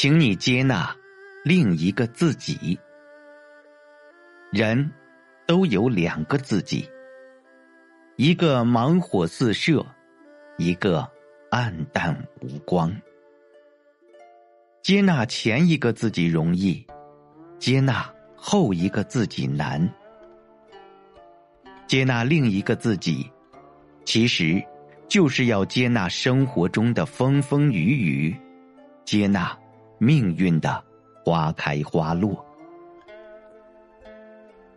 请你接纳另一个自己。人都有两个自己，一个芒火四射，一个暗淡无光。接纳前一个自己容易，接纳后一个自己难。接纳另一个自己，其实就是要接纳生活中的风风雨雨，接纳命运的花开花落。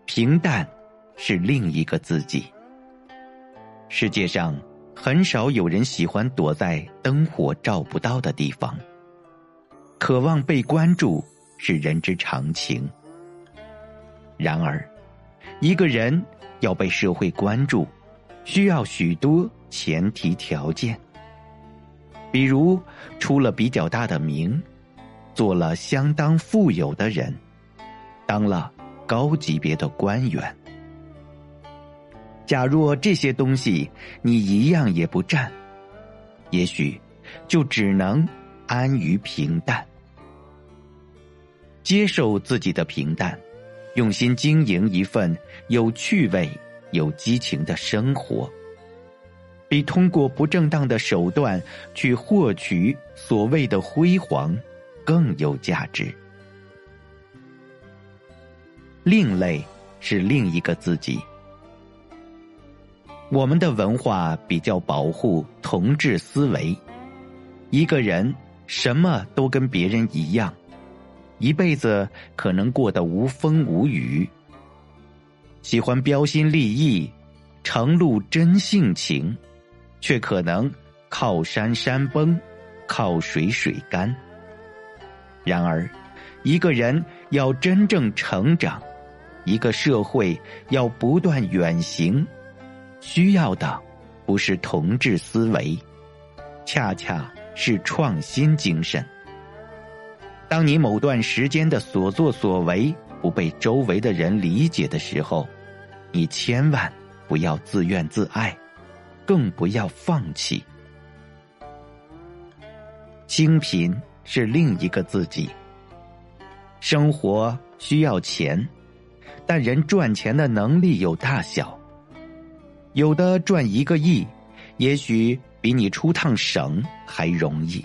平淡是另一个自己。世界上很少有人喜欢躲在灯火照不到的地方。渴望被关注是人之常情。然而，一个人要被社会关注，需要许多前提条件。比如，出了比较大的名，做了相当富有的人，当了高级别的官员。假若这些东西你一样也不占，也许就只能安于平淡。接受自己的平淡，用心经营一份有趣味、有激情的生活，比通过不正当的手段去获取所谓的辉煌更有价值。另类是另一个自己。我们的文化比较保护同质思维，一个人什么都跟别人一样。一辈子可能过得无风无雨，喜欢标新立异，呈露真性情，却可能靠山山崩，靠水水干。然而，一个人要真正成长，一个社会要不断远行，需要的不是同质思维，恰恰是创新精神。当你某段时间的所作所为不被周围的人理解的时候，你千万不要自怨自艾，更不要放弃。清贫是另一个自己。生活需要钱，但人赚钱的能力有大小。有的赚一个亿，也许比你出趟省还容易。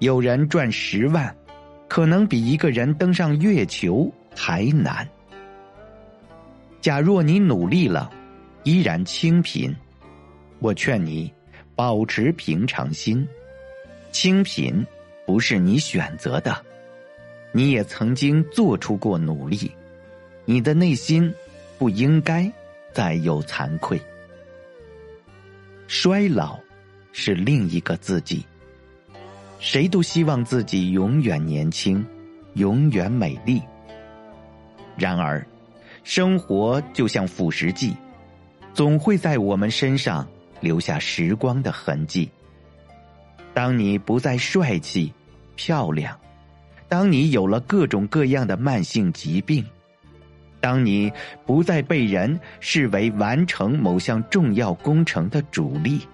有人赚十万，可能比一个人登上月球还难。假若你努力了，依然清贫，我劝你保持平常心。清贫不是你选择的，你也曾经做出过努力，你的内心不应该再有惭愧。衰老是另一个自己。谁都希望自己永远年轻，永远美丽。然而，生活就像腐蚀剂，总会在我们身上留下时光的痕迹。当你不再帅气、漂亮，当你有了各种各样的慢性疾病，当你不再被人视为完成某项重要工程的主力，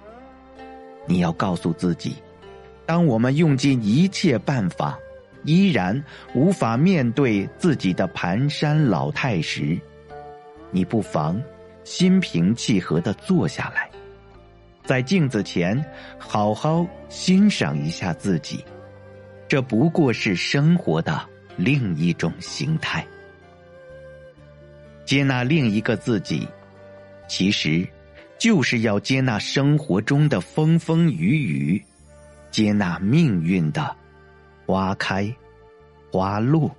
你要告诉自己。当我们用尽一切办法，依然无法面对自己的蹒跚老态时，你不妨心平气和的坐下来，在镜子前好好欣赏一下自己。这不过是生活的另一种形态。接纳另一个自己，其实就是要接纳生活中的风风雨雨。接纳命运的花开花落。